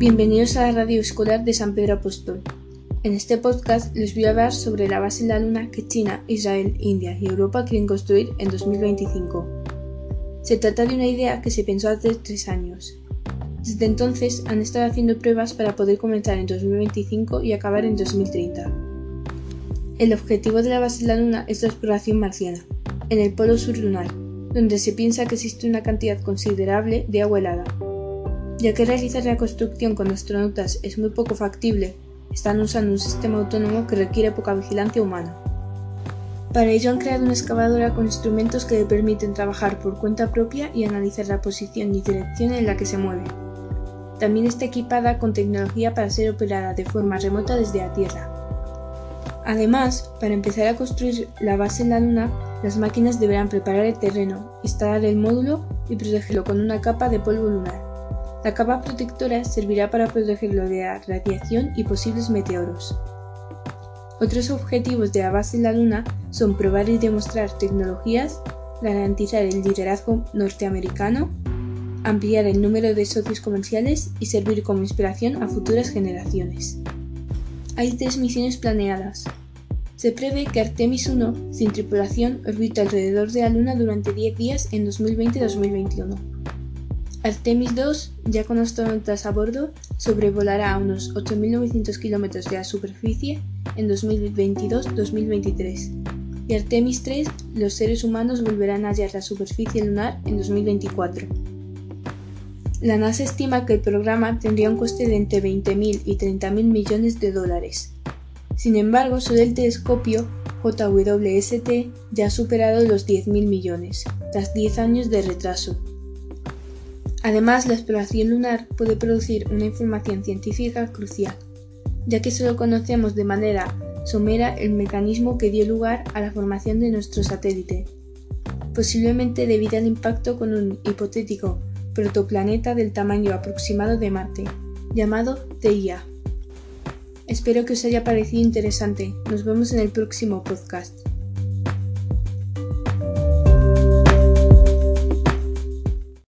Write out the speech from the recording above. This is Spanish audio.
Bienvenidos a la radio escolar de San Pedro Apóstol. En este podcast les voy a hablar sobre la base en la Luna que China, Israel, India y Europa quieren construir en 2025. Se trata de una idea que se pensó hace tres años. Desde entonces han estado haciendo pruebas para poder comenzar en 2025 y acabar en 2030. El objetivo de la base en la Luna es la exploración marciana, en el polo sur lunar, donde se piensa que existe una cantidad considerable de agua helada. Ya que realizar la construcción con astronautas es muy poco factible, están usando un sistema autónomo que requiere poca vigilancia humana. Para ello han creado una excavadora con instrumentos que le permiten trabajar por cuenta propia y analizar la posición y dirección en la que se mueve. También está equipada con tecnología para ser operada de forma remota desde la Tierra. Además, para empezar a construir la base en la Luna, las máquinas deberán preparar el terreno, instalar el módulo y protegerlo con una capa de polvo lunar. La capa protectora servirá para protegerlo de la radiación y posibles meteoros. Otros objetivos de la base en la Luna son probar y demostrar tecnologías, garantizar el liderazgo norteamericano, ampliar el número de socios comerciales y servir como inspiración a futuras generaciones. Hay tres misiones planeadas, se prevé que Artemis 1, sin tripulación, orbite alrededor de la Luna durante 10 días en 2020-2021. Artemis 2, ya con astronautas a bordo, sobrevolará a unos 8.900 kilómetros de la superficie en 2022-2023. Y Artemis 3, los seres humanos volverán a hallar la superficie lunar en 2024. La NASA estima que el programa tendría un coste de entre 20.000 y 30.000 millones de dólares, sin embargo, solo el telescopio JWST ya ha superado los 10.000 millones, tras 10 años de retraso. Además, la exploración lunar puede producir una información científica crucial, ya que solo conocemos de manera somera el mecanismo que dio lugar a la formación de nuestro satélite, posiblemente debido al impacto con un hipotético protoplaneta del tamaño aproximado de Marte, llamado TIA. Espero que os haya parecido interesante. Nos vemos en el próximo podcast.